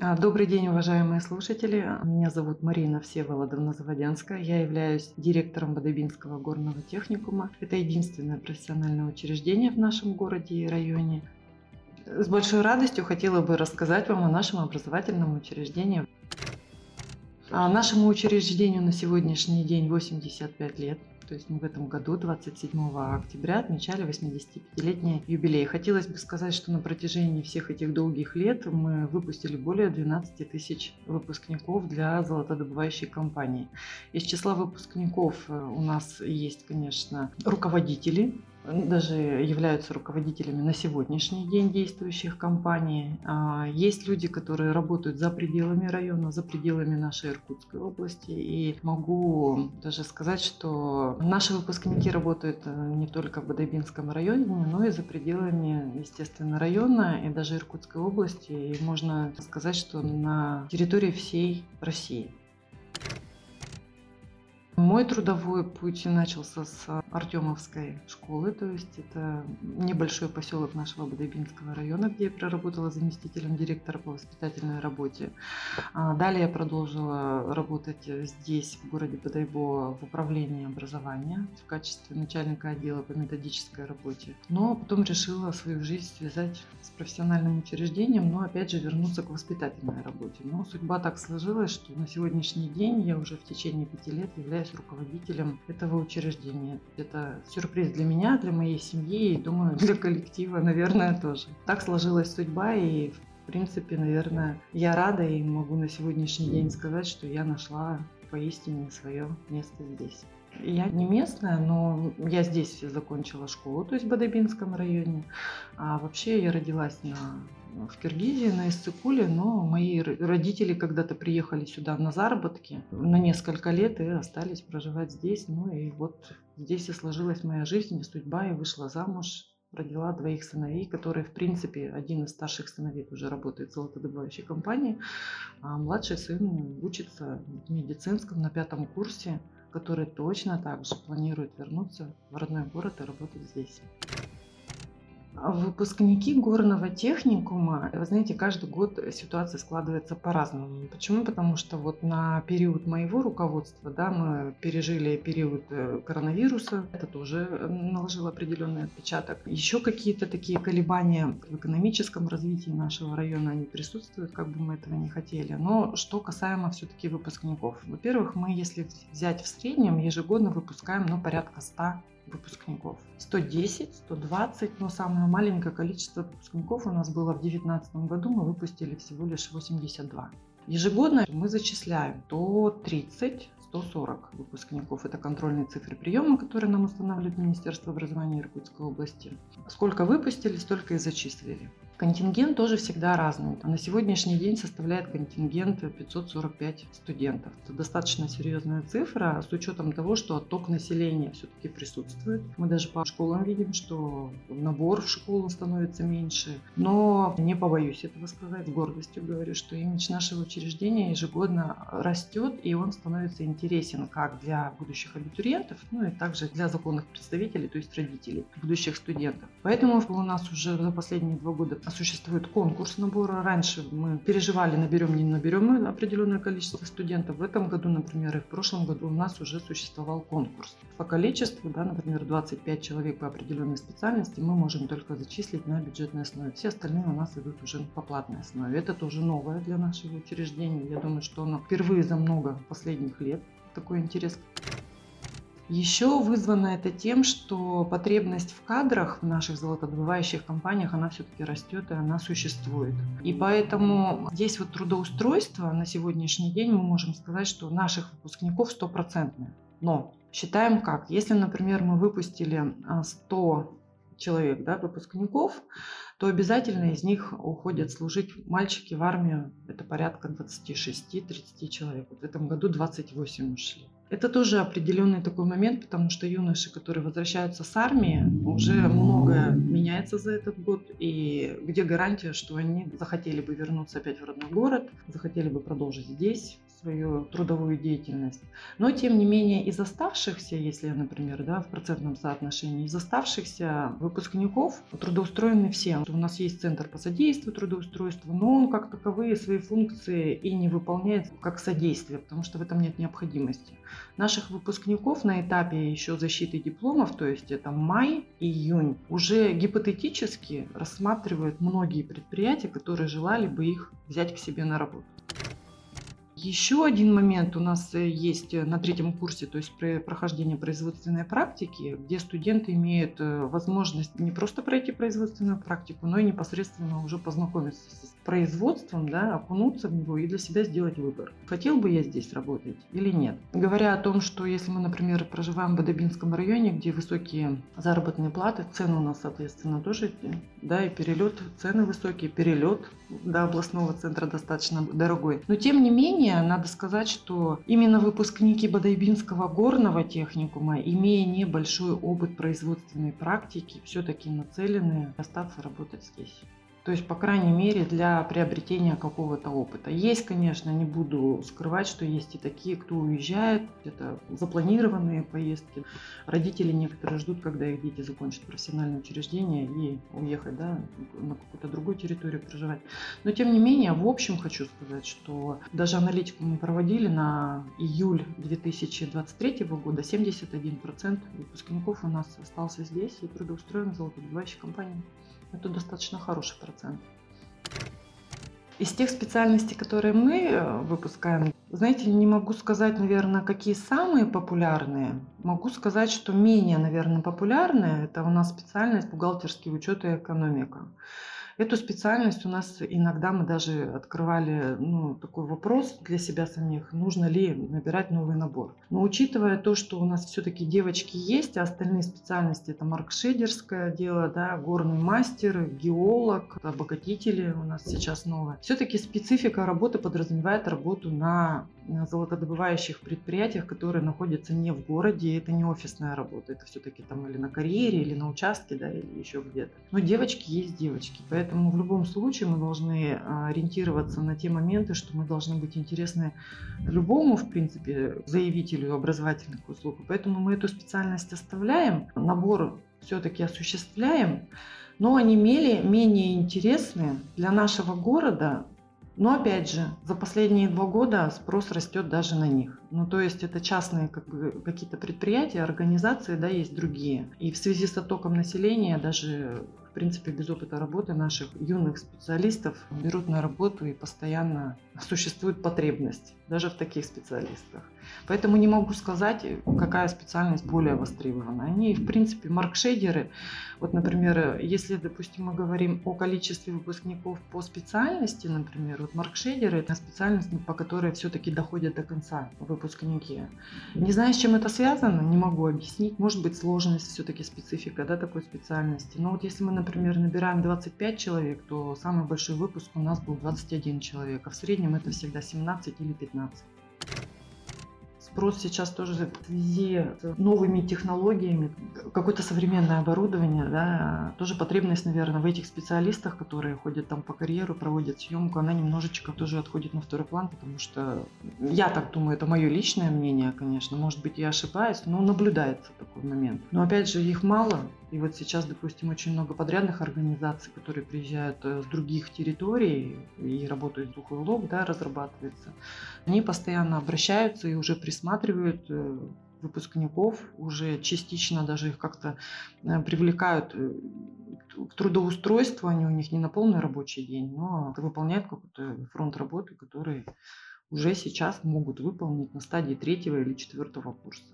А, добрый день, уважаемые слушатели. Меня зовут Марина Всеволодовна Заводянская. Я являюсь директором Бодобинского горного техникума. Это единственное профессиональное учреждение в нашем городе и районе. С большой радостью хотела бы рассказать вам о нашем образовательном учреждении. А нашему учреждению на сегодняшний день 85 лет. То есть мы в этом году, 27 октября, отмечали 85-летний юбилей. Хотелось бы сказать, что на протяжении всех этих долгих лет мы выпустили более 12 тысяч выпускников для золотодобывающей компании. Из числа выпускников э, у нас есть, конечно, руководители даже являются руководителями на сегодняшний день действующих компаний. А, есть люди, которые работают за пределами района, за пределами нашей Иркутской области. И могу даже сказать, что наши выпускники работают э, не только в Бодайбинском районе, но и за пределами, естественно, района и даже Иркутской области. И можно сказать, что на территории всей России. Мой трудовой путь начался с Артемовской школы, то есть это небольшой поселок нашего Бодайбинского района, где я проработала заместителем директора по воспитательной работе. А далее я продолжила работать здесь, в городе Бодайбо, в управлении образования в качестве начальника отдела по методической работе. Но потом решила свою жизнь связать с профессиональным учреждением, но опять же вернуться к воспитательной работе. Но судьба так сложилась, что на сегодняшний день я уже в течение пяти лет являюсь являюсь руководителем этого учреждения. Это сюрприз для меня, для моей семьи и, думаю, для коллектива, наверное, тоже. Так сложилась судьба, и в принципе, наверное, я рада и могу на сегодняшний день сказать, что я нашла поистине свое место здесь. Я не местная, но я здесь закончила школу, то есть в Бадабинском районе. А вообще я родилась на в Киргизии, на Иссыкуле, но мои родители когда-то приехали сюда на заработки на несколько лет и остались проживать здесь. Ну и вот здесь и сложилась моя жизнь и судьба, и вышла замуж, родила двоих сыновей, которые, в принципе, один из старших сыновей уже работает в золотодобывающей компании, а младший сын учится в медицинском на пятом курсе, который точно так же планирует вернуться в родной город и работать здесь. Выпускники горного техникума, вы знаете, каждый год ситуация складывается по-разному. Почему? Потому что вот на период моего руководства, да, мы пережили период э, коронавируса, это тоже наложило определенный отпечаток. Еще какие-то такие колебания в экономическом развитии нашего района, они присутствуют, как бы мы этого не хотели. Но что касаемо все-таки выпускников. Во-первых, мы, если взять в среднем, ежегодно выпускаем ну, порядка 100 выпускников. 110, 120, но самое маленькое количество выпускников у нас было в 2019 году, мы выпустили всего лишь 82. Ежегодно мы зачисляем до 30 140 выпускников. Это контрольные цифры приема, которые нам устанавливает Министерство образования Иркутской области. Сколько выпустили, столько и зачислили. Контингент тоже всегда разный. На сегодняшний день составляет контингент 545 студентов. Это достаточно серьезная цифра с учетом того, что отток населения все-таки присутствует. Мы даже по школам видим, что набор в школу становится меньше. Но не побоюсь этого сказать, с гордостью говорю, что имидж нашего учреждения ежегодно растет, и он становится интересен как для будущих абитуриентов, ну и также для законных представителей, то есть родителей будущих студентов. Поэтому у нас уже за последние два года существует конкурс набора. Раньше мы переживали, наберем, не наберем мы определенное количество студентов. В этом году, например, и в прошлом году у нас уже существовал конкурс. По количеству, да, например, 25 человек по определенной специальности мы можем только зачислить на бюджетной основе. Все остальные у нас идут уже по платной основе. Это тоже новое для нашего учреждения. Я думаю, что оно впервые за много последних лет такой интерес. Еще вызвано это тем, что потребность в кадрах в наших золотодобывающих компаниях, она все-таки растет и она существует. И поэтому здесь вот трудоустройство на сегодняшний день мы можем сказать, что наших выпускников стопроцентное. Но считаем как? Если, например, мы выпустили 100 а, человек, да, выпускников, то обязательно из них уходят служить мальчики в армию. Это порядка 26-30 человек. Вот в этом году 28 ушли. Это тоже определенный такой момент, потому что юноши, которые возвращаются с армии, уже многое меняется за этот год. И где гарантия, что они захотели бы вернуться опять в родной город, захотели бы продолжить здесь свою трудовую деятельность. Но, тем не менее, из оставшихся, если, например, да, в процентном соотношении, из оставшихся выпускников трудоустроены все. У нас есть центр по содействию трудоустройству, но он как таковые свои функции и не выполняет как содействие, потому что в этом нет необходимости. Наших выпускников на этапе еще защиты дипломов, то есть это май, июнь, уже гипотетически рассматривают многие предприятия, которые желали бы их взять к себе на работу. Еще один момент у нас э, есть э, на третьем курсе, то есть при прохождении производственной практики, где студенты имеют э, возможность не просто пройти производственную практику, но и непосредственно уже познакомиться с производством, да, окунуться в него и для себя сделать выбор. Хотел бы я здесь работать или нет? Говоря о том, что если мы, например, проживаем в Бадабинском районе, где высокие заработные платы, цены у нас, соответственно, тоже, да, и перелет, цены высокие, перелет до областного центра достаточно дорогой. Но тем не менее, надо сказать, что именно выпускники Бадайбинского горного техникума, имея небольшой опыт производственной практики, все-таки нацелены остаться работать здесь. То есть, по крайней мере, для приобретения какого-то опыта. Есть, конечно, не буду скрывать, что есть и такие, кто уезжает, это запланированные поездки. Родители некоторые ждут, когда их дети закончат профессиональное учреждение и уехать да, на какую-то другую территорию проживать. Но, тем не менее, в общем хочу сказать, что даже аналитику мы проводили на июль 2023 года, 71% выпускников у нас остался здесь и трудоустроен в золотодобывающей компании. Это достаточно хороший процент. Из тех специальностей, которые мы э, выпускаем, знаете, не могу сказать, наверное, какие самые популярные. Могу сказать, что менее, наверное, популярные – это у нас специальность бухгалтерский учет и экономика. Эту специальность у нас иногда мы даже открывали ну, такой вопрос для себя самих, нужно ли набирать новый набор. Но учитывая то, что у нас все-таки девочки есть, а остальные специальности это маркшедерское дело, да, горный мастер, геолог, обогатители у нас сейчас новое. Все-таки специфика работы подразумевает работу на золотодобывающих предприятиях, которые находятся не в городе, это не офисная работа, это все-таки там или на карьере, или на участке, да, или еще где-то. Но девочки есть девочки, поэтому в любом случае мы должны а, ориентироваться на те моменты, что мы должны быть интересны любому, в принципе, заявителю образовательных услуг. Поэтому мы эту специальность оставляем, набор все-таки осуществляем, но они менее интересны для нашего города, но опять же, за последние два года спрос растет даже на них. Ну, то есть это частные как бы, какие-то предприятия, организации, да, есть другие. И в связи с оттоком населения даже в принципе, без опыта работы наших юных специалистов берут на работу и постоянно существует потребность даже в таких специалистах. Поэтому не могу сказать, какая специальность более востребована. Они, в принципе, маркшейдеры. Вот, например, если, допустим, мы говорим о количестве выпускников по специальности, например, вот маркшейдеры – это специальность, по которой все-таки доходят до конца выпускники. Не знаю, с чем это связано, не могу объяснить. Может быть, сложность все-таки специфика да, такой специальности. Но вот если мы, например, набираем 25 человек, то самый большой выпуск у нас был 21 человек, а в среднем это всегда 17 или 15 спрос сейчас тоже в связи с новыми технологиями, какое-то современное оборудование, да, тоже потребность, наверное, в этих специалистах, которые ходят там по карьеру, проводят съемку, она немножечко тоже отходит на второй план, потому что я так думаю, это мое личное мнение, конечно, может быть, я ошибаюсь, но наблюдается такой момент. Но опять же, их мало, и вот сейчас, допустим, очень много подрядных организаций, которые приезжают э, с других территорий и работают с Духовой Лог, да, разрабатывается. Они постоянно обращаются и уже присматривают э, выпускников, уже частично даже их как-то э, привлекают к трудоустройству, они у них не на полный рабочий день, но выполняют какой-то фронт работы, который уже сейчас могут выполнить на стадии третьего или четвертого курса.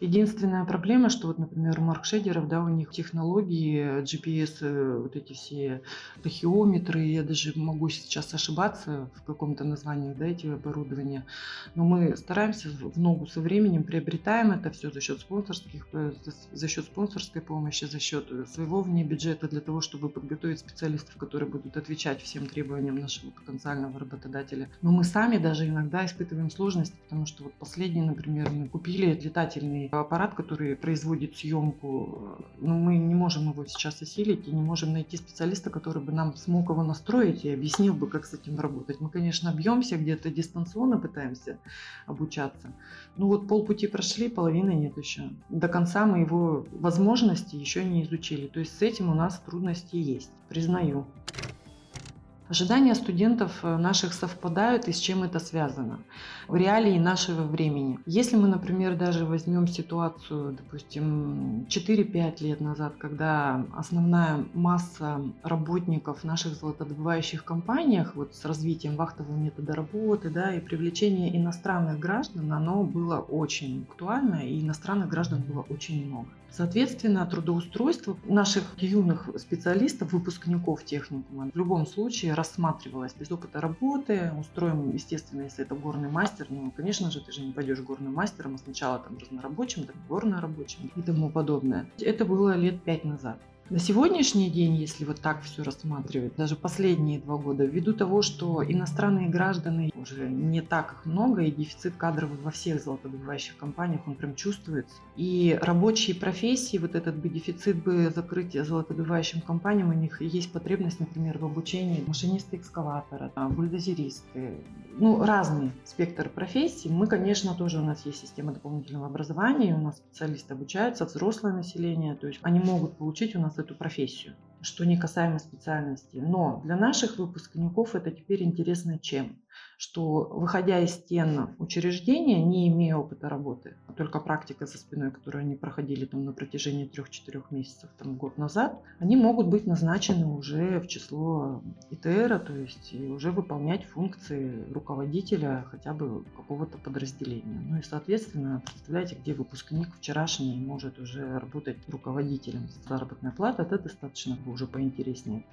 Единственная проблема, что вот, например, у маркшейдеров, да, у них технологии, GPS, э, вот эти все тахиометры, я даже могу сейчас ошибаться в каком-то названии, да, эти оборудования, но мы стараемся в ногу со временем, приобретаем это все за счет спонсорских, э, за счет спонсорской помощи, за счет своего вне бюджета для того, чтобы подготовить специалистов, которые будут отвечать всем требованиям нашего потенциального работодателя. Но мы сами даже иногда испытываем сложности, потому что вот последний, например, мы купили летательный аппарат, который производит съемку. Но мы не можем его сейчас осилить и не можем найти специалиста, который бы нам смог его настроить и объяснил бы, как с этим работать. Мы, конечно, бьемся где-то дистанционно, пытаемся обучаться. Ну вот полпути прошли, половины нет еще. До конца мы его возможности еще не изучили. То есть с этим у нас трудности есть, признаю. Ожидания студентов э, наших совпадают, и с чем это связано? В реалии нашего времени. Если мы, например, даже возьмем ситуацию, допустим, 4-5 лет назад, когда основная масса работников наших золотодобывающих компаниях вот с развитием вахтового метода работы да, и привлечение иностранных граждан, оно было очень актуально, и иностранных граждан было очень много. Соответственно, трудоустройство наших юных специалистов, выпускников техникума в любом случае рассматривалось без опыта работы. Устроим, естественно, если это горный мастер, ну, конечно же, ты же не пойдешь горным мастером, а сначала там разнорабочим, там горнорабочим и тому подобное. Это было лет пять назад. На сегодняшний день, если вот так все рассматривать, даже последние два года, ввиду того, что иностранные граждане уже не так их много, и дефицит кадров во всех золотодобывающих компаниях, он прям чувствуется. И рабочие профессии, вот этот бы дефицит бы закрыть золотодобывающим компаниям, у них есть потребность, например, в обучении машинисты экскаватора, бульдозеристы, ну, разный спектр профессий. Мы, конечно, тоже у нас есть система дополнительного образования, у нас специалисты обучаются, взрослое население, то есть они могут получить у нас эту профессию что не касаемо специальности. Но для наших выпускников это теперь интересно чем? Что выходя из стен учреждения, не имея опыта работы, а только практика за спиной, которую они проходили там на протяжении трех-четырех месяцев, там год назад, они могут быть назначены уже в число ИТР, то есть и уже выполнять функции руководителя хотя бы какого-то подразделения. Ну и соответственно, представляете, где выпускник вчерашний может уже работать руководителем. Заработная плата это достаточно уже поинтереснее.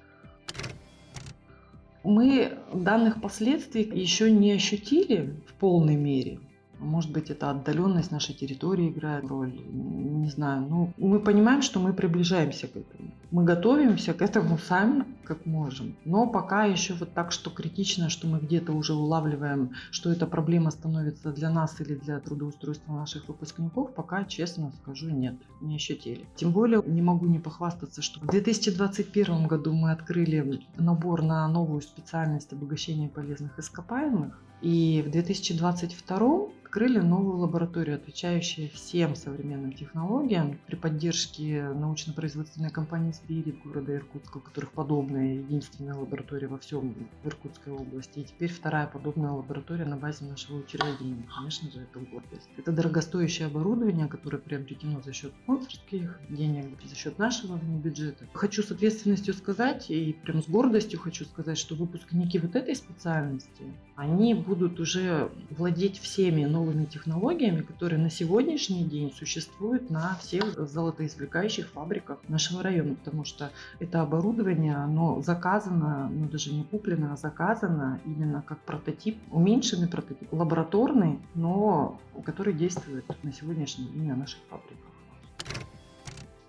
Мы данных последствий еще не ощутили в полной мере. Может быть, это отдаленность нашей территории играет роль, не знаю. Ну, мы понимаем, что мы приближаемся к этому. Мы готовимся к этому сами, как можем. Но пока еще вот так, что критично, что мы где-то уже улавливаем, что эта проблема становится для нас или для трудоустройства наших выпускников, пока, честно скажу, нет, не ощутили. Тем более не могу не похвастаться, что в 2021 году мы открыли набор на новую специальность обогащения полезных ископаемых. И в 2022 открыли новую лабораторию, отвечающую всем современным технологиям при поддержке научно-производственной компании «Спирит» города Иркутска, у которых подобная единственная лаборатория во всем Иркутской области. И теперь вторая подобная лаборатория на базе нашего учреждения. Конечно же, это гордость. Это дорогостоящее оборудование, которое приобретено за счет спонсорских денег, за счет нашего бюджета. Хочу с ответственностью сказать и прям с гордостью хочу сказать, что выпускники вот этой специальности, они будут уже владеть всеми новыми технологиями, которые на сегодняшний день существуют на всех золотоизвлекающих фабриках нашего района, потому что это оборудование, оно заказано, ну даже не куплено, а заказано именно как прототип, уменьшенный прототип, лабораторный, но который действует на сегодняшний день на наших фабриках.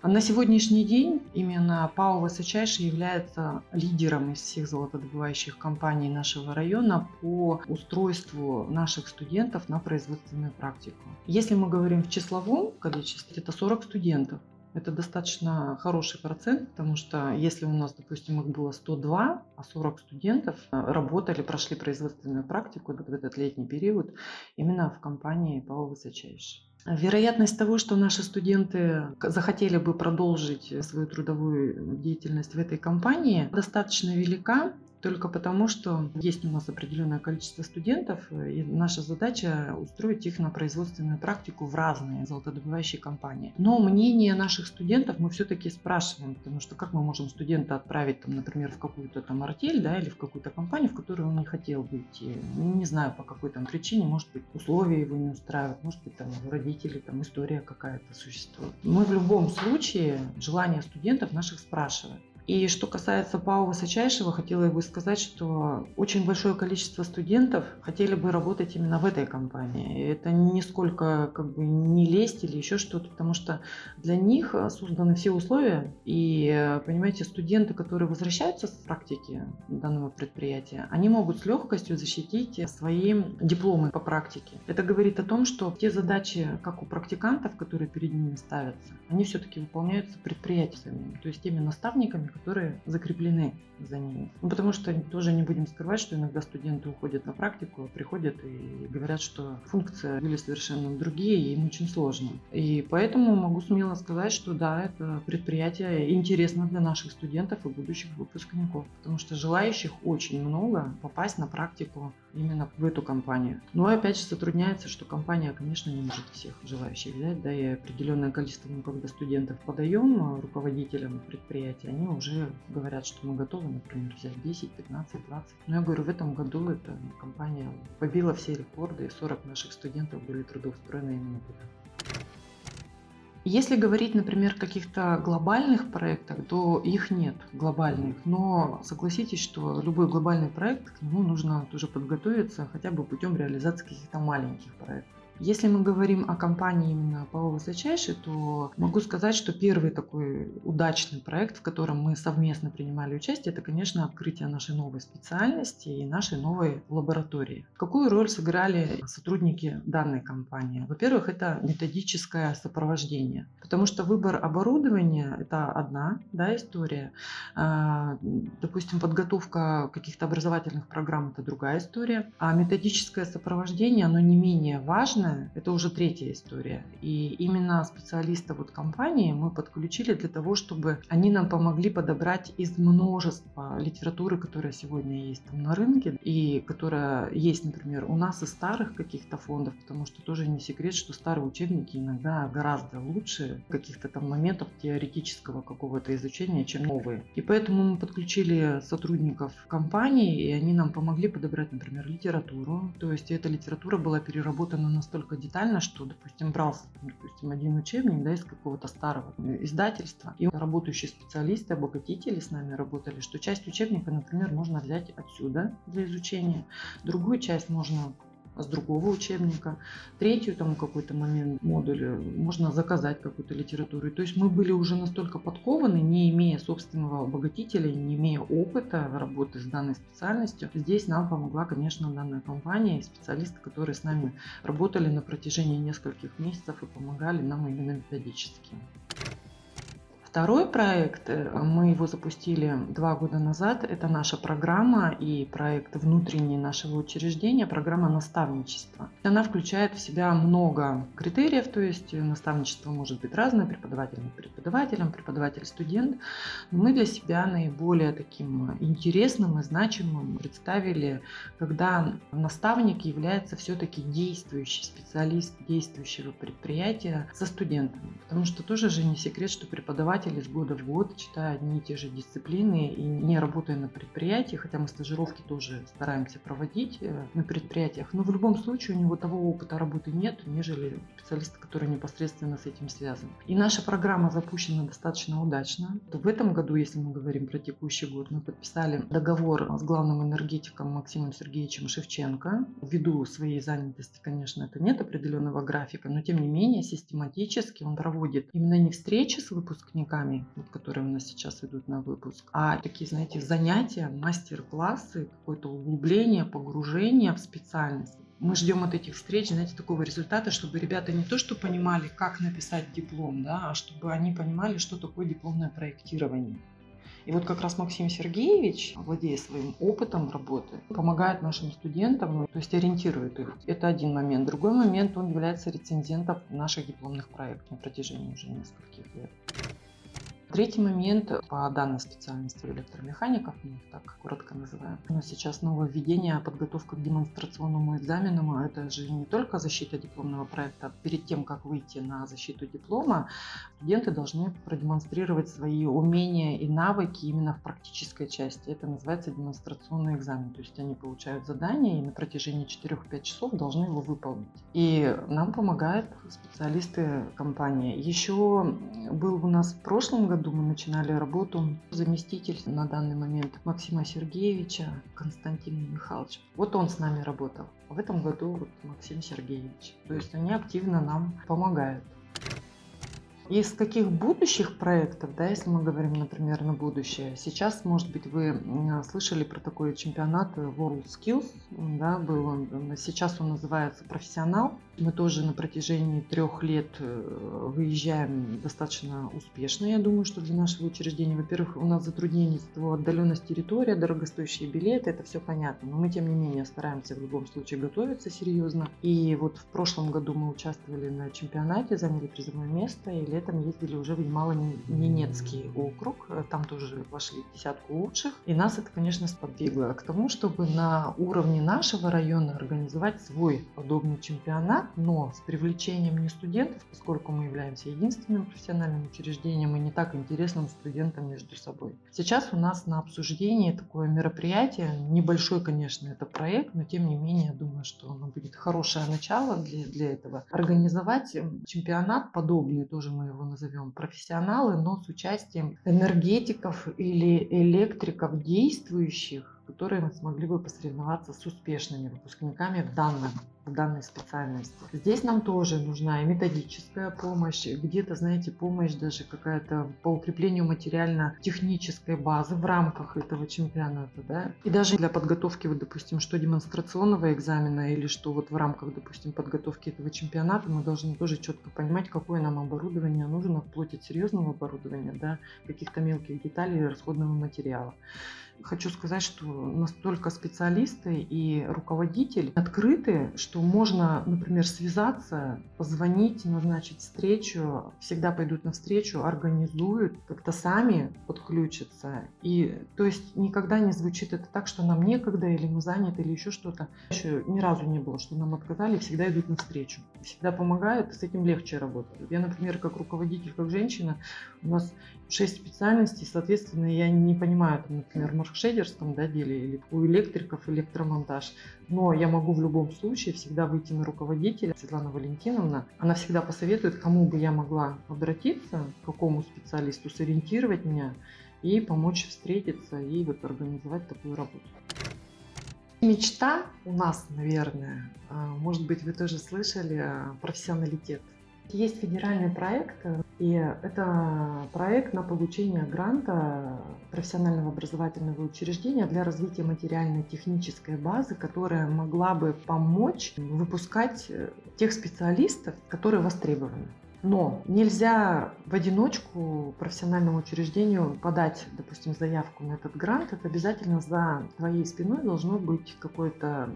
На сегодняшний день именно ПАО «Высочайший» является лидером из всех золотодобывающих компаний нашего района по устройству наших студентов на производственную практику. Если мы говорим в числовом количестве, это 40 студентов. Это достаточно хороший процент, потому что если у нас, допустим, их было 102, а 40 студентов работали, прошли производственную практику в этот летний период именно в компании ПАО «Высочайший». Вероятность того, что наши студенты захотели бы продолжить свою трудовую деятельность в этой компании, достаточно велика, только потому, что есть у нас определенное количество студентов, и наша задача устроить их на производственную практику в разные золотодобывающие компании. Но мнение наших студентов мы все-таки спрашиваем, потому что как мы можем студента отправить, там, например, в какую-то там артель, да, или в какую-то компанию, в которую он не хотел бы идти. Не знаю, по какой там причине, может быть, условия его не устраивают, может быть, там у родителей там история какая-то существует. Мы в любом случае желание студентов наших спрашиваем. И что касается ПАО Высочайшего, хотела бы сказать, что очень большое количество студентов хотели бы работать именно в этой компании. Это нисколько как бы не лезть или еще что-то, потому что для них созданы все условия. И, понимаете, студенты, которые возвращаются с практики данного предприятия, они могут с легкостью защитить свои дипломы по практике. Это говорит о том, что те задачи, как у практикантов, которые перед ними ставятся, они все-таки выполняются предприятиями, то есть теми наставниками, которые закреплены за ними. Ну, потому что тоже не будем скрывать, что иногда студенты уходят на практику, приходят и говорят, что функции были совершенно другие, и им очень сложно. И поэтому могу смело сказать, что да, это предприятие интересно для наших студентов и будущих выпускников, потому что желающих очень много попасть на практику именно в эту компанию. Но опять же затрудняется, что компания, конечно, не может всех желающих взять, да, и определенное количество, ну, когда студентов подаем а, руководителям предприятия, они уже говорят, что мы готовы, например, взять 10, 15, 20. Но я говорю, в этом году эта компания побила все рекорды, и 40 наших студентов были трудоустроены именно туда. Если говорить, например, о каких-то глобальных проектах, то их нет глобальных. Но согласитесь, что любой глобальный проект, к нему нужно тоже подготовиться хотя бы путем реализации каких-то маленьких проектов. Если мы говорим о компании именно ПАО «Высочайший», то могу сказать, что первый такой удачный проект, в котором мы совместно принимали участие, это, конечно, открытие нашей новой специальности и нашей новой лаборатории. Какую роль сыграли сотрудники данной компании? Во-первых, это методическое сопровождение, потому что выбор оборудования – это одна да, история. А, допустим, подготовка каких-то образовательных программ – это другая история. А методическое сопровождение, оно не менее важно, важное, это уже третья история. И именно специалиста вот компании мы подключили для того, чтобы они нам помогли подобрать из множества литературы, которая сегодня есть там на рынке, и которая есть, например, у нас из старых каких-то фондов, потому что тоже не секрет, что старые учебники иногда гораздо лучше каких-то там моментов теоретического какого-то изучения, чем новые. И поэтому мы подключили сотрудников компании, и они нам помогли подобрать, например, литературу. То есть эта литература была переработана настолько настолько детально, что, допустим, брался, допустим, один учебник да, из какого-то старого издательства, и работающие специалисты, обогатители с нами работали, что часть учебника, например, можно взять отсюда для изучения, другую часть можно с другого учебника. Третью, там какой-то момент модуля, можно заказать какую-то литературу. То есть мы были уже настолько подкованы, не имея собственного обогатителя, не имея опыта работы с данной специальностью. Здесь нам помогла, конечно, данная компания и специалисты, которые с нами работали на протяжении нескольких месяцев и помогали нам именно методически. Второй проект, мы его запустили два года назад, это наша программа и проект внутренний нашего учреждения, программа наставничества. Она включает в себя много критериев, то есть наставничество может быть разное, преподаватель преподавателем, преподаватель-студент. Мы для себя наиболее таким интересным и значимым представили, когда наставник является все-таки действующий специалист действующего предприятия со студентами. Потому что тоже же не секрет, что преподаватель преподаватель из года в год, читая одни и те же дисциплины и не работая на предприятии, хотя мы стажировки тоже стараемся проводить э, на предприятиях, но в любом случае у него того опыта работы нет, нежели специалисты, которые непосредственно с этим связаны. И наша программа запущена достаточно удачно. В этом году, если мы говорим про текущий год, мы подписали договор с главным энергетиком Максимом Сергеевичем Шевченко. Ввиду своей занятости, конечно, это нет определенного графика, но тем не менее систематически он проводит именно не встречи с выпускниками, выпускниками, вот, которые у нас сейчас идут на выпуск, а такие, знаете, занятия, мастер-классы, какое-то углубление, погружение в специальность. Мы ждем от этих встреч, знаете, такого результата, чтобы ребята не то, что понимали, как написать диплом, да, а чтобы они понимали, что такое дипломное проектирование. И вот как раз Максим Сергеевич, владея своим опытом работы, помогает нашим студентам, то есть ориентирует их. Это один момент. Другой момент, он является рецензентом наших дипломных проектов на протяжении уже нескольких лет. Третий момент по данной специальности электромехаников, мы их так коротко называем. Нас сейчас нововведение, подготовка к демонстрационному экзамену. Это же не только защита дипломного проекта. Перед тем, как выйти на защиту диплома, студенты должны продемонстрировать свои умения и навыки именно в практической части. Это называется демонстрационный экзамен. То есть они получают задание и на протяжении 4-5 часов должны его выполнить. И нам помогают специалисты компании. Еще был у нас в прошлом году году мы начинали работу. Заместитель на данный момент Максима Сергеевича Константин Михайлович. Вот он с нами работал. В этом году вот Максим Сергеевич. То есть они активно нам помогают. Из каких будущих проектов, да, если мы говорим, например, на будущее, сейчас, может быть, вы слышали про такой чемпионат World Skills, да, был он, сейчас он называется «Профессионал», мы тоже на протяжении трех лет э, выезжаем достаточно успешно, я думаю, что для нашего учреждения. Во-первых, у нас того отдаленность территория, дорогостоящие билеты, это все понятно. Но мы, тем не менее, стараемся в любом случае готовиться серьезно. И вот в прошлом году мы участвовали на чемпионате, заняли призовое место, и летом ездили уже в Ямало-Ненецкий округ. Там тоже вошли в десятку лучших. И нас это, конечно, сподвигло к тому, чтобы на уровне нашего района организовать свой подобный чемпионат, но с привлечением не студентов, поскольку мы являемся единственным профессиональным учреждением и не так интересным студентам между собой. Сейчас у нас на обсуждении такое мероприятие, небольшой, конечно, это проект, но тем не менее, думаю, что оно будет хорошее начало для, для этого. Организовать чемпионат подобный, тоже мы его назовем профессионалы, но с участием энергетиков или электриков действующих, которые мы смогли бы посоревноваться с успешными выпускниками в данном в данной специальности. Здесь нам тоже нужна и методическая помощь, где-то, знаете, помощь даже какая-то по укреплению материально-технической базы в рамках этого чемпионата, да. И даже для подготовки, вот, допустим, что демонстрационного экзамена или что вот в рамках, допустим, подготовки этого чемпионата мы должны тоже четко понимать, какое нам оборудование нужно, вплоть от серьезного оборудования, да, каких-то мелких деталей расходного материала хочу сказать, что настолько специалисты и руководитель открыты, что можно, например, связаться, позвонить, назначить встречу, всегда пойдут на встречу, организуют, как-то сами подключатся. И то есть никогда не звучит это так, что нам некогда или мы заняты или еще что-то. Еще ни разу не было, что нам отказали, всегда идут на встречу. Всегда помогают, с этим легче работать. Я, например, как руководитель, как женщина, у нас шесть специальностей, соответственно, я не понимаю, там, например, в маркшейдерском да, деле или у электриков электромонтаж, но я могу в любом случае всегда выйти на руководителя, Светлана Валентиновна, она всегда посоветует, кому бы я могла обратиться, к какому специалисту, сориентировать меня и помочь встретиться и вот организовать такую работу. Мечта у нас, наверное, а, может быть, вы тоже слышали, а, профессионалитет. Есть федеральный проект, и это проект на получение гранта профессионального образовательного учреждения для развития материально-технической базы, которая могла бы помочь выпускать э, тех специалистов, которые востребованы. Но нельзя в одиночку профессиональному учреждению подать, допустим, заявку на этот грант. Это обязательно за твоей спиной должно быть какое-то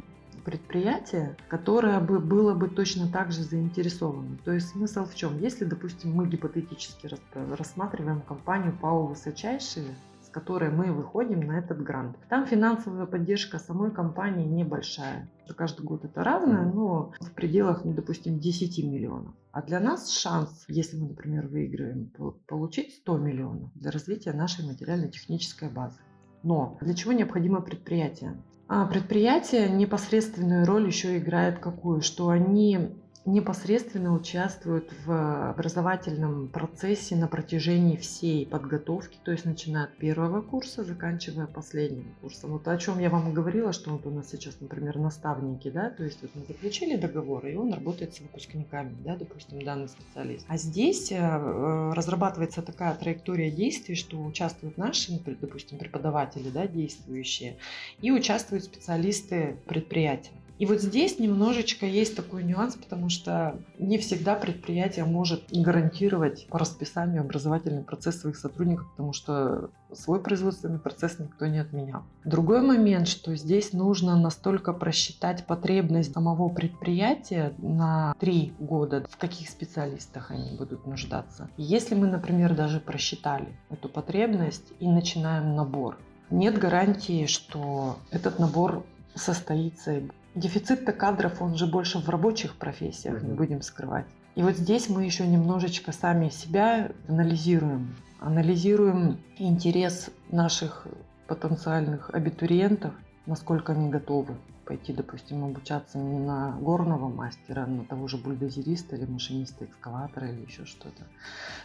предприятие, которое бы было бы точно так же заинтересовано. То есть смысл в чем? Если, допустим, мы гипотетически рассматриваем компанию ПАО «Высочайшие», с которой мы выходим на этот грант. Там финансовая поддержка самой компании небольшая. Каждый год это разное, но в пределах, ну, допустим, 10 миллионов. А для нас шанс, если мы, например, выиграем, получить 100 миллионов для развития нашей материально-технической базы. Но для чего необходимо предприятие? А предприятие непосредственную роль еще играет какую? Что они непосредственно участвуют в образовательном процессе на протяжении всей подготовки, то есть начиная от первого курса, заканчивая последним курсом. Вот о чем я вам и говорила, что вот у нас сейчас, например, наставники, да, то есть вот мы заключили договор, и он работает с выпускниками, да, допустим, данный специалист. А здесь э, э, разрабатывается такая траектория действий, что участвуют наши, допустим, преподаватели, да, действующие, и участвуют специалисты предприятия. И вот здесь немножечко есть такой нюанс, потому что не всегда предприятие может гарантировать по расписанию образовательный процесс своих сотрудников, потому что свой производственный процесс никто не отменял. Другой момент, что здесь нужно настолько просчитать потребность самого предприятия на три года, в каких специалистах они будут нуждаться. Если мы, например, даже просчитали эту потребность и начинаем набор, нет гарантии, что этот набор состоится Дефицит-то кадров, он же больше в рабочих профессиях, mm-hmm. не будем скрывать. И вот здесь мы еще немножечко сами себя анализируем. Анализируем интерес наших потенциальных абитуриентов насколько они готовы пойти, допустим, обучаться не на горного мастера, а на того же бульдозериста или машиниста экскаватора или еще что-то.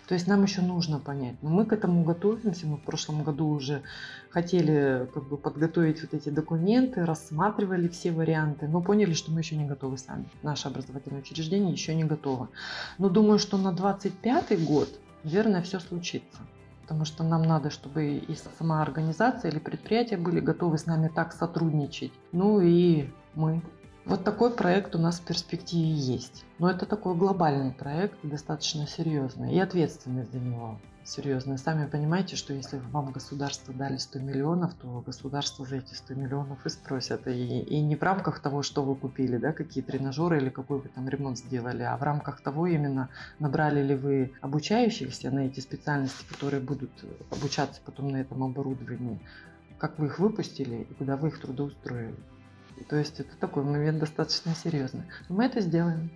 То есть нам еще нужно понять. Но мы к этому готовимся. Мы в прошлом году уже хотели как бы подготовить вот эти документы, рассматривали все варианты, но поняли, что мы еще не готовы сами. Наше образовательное учреждение еще не готово. Но думаю, что на 25 год, наверное, все случится потому что нам надо, чтобы и сама организация или предприятие были готовы с нами так сотрудничать. Ну и мы. Вот такой проект у нас в перспективе есть. Но это такой глобальный проект, достаточно серьезный и ответственный за него серьезные. Сами понимаете, что если вам государство дали 100 миллионов, то государство за эти 100 миллионов и спросят. И, и не в рамках того, что вы купили, да, какие тренажеры или какой вы там ремонт сделали, а в рамках того именно, набрали ли вы обучающихся на эти специальности, которые будут обучаться потом на этом оборудовании, как вы их выпустили и куда вы их трудоустроили. То есть это такой момент достаточно серьезный. Мы это сделаем.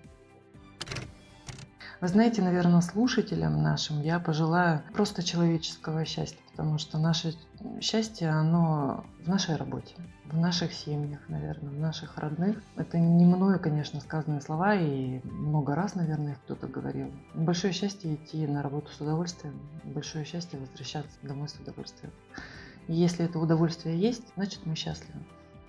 Вы знаете, наверное, слушателям нашим я пожелаю просто человеческого счастья, потому что наше счастье, оно в нашей работе, в наших семьях, наверное, в наших родных. Это не мною, конечно, сказанные слова, и много раз, наверное, кто-то говорил. Большое счастье идти на работу с удовольствием, большое счастье возвращаться домой с удовольствием. И если это удовольствие есть, значит мы счастливы.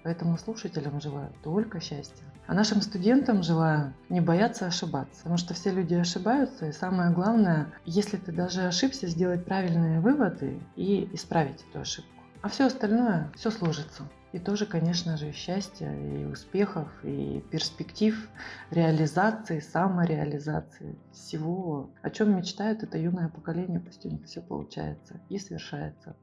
Поэтому слушателям желаю только счастья. А нашим студентам желаю не бояться ошибаться, потому что все люди ошибаются, и самое главное, если ты даже ошибся, сделать правильные выводы и исправить эту ошибку. А все остальное, все сложится. И тоже, конечно же, счастья и успехов, и перспектив реализации, самореализации всего, о чем мечтает это юное поколение, пусть у них все получается и совершается.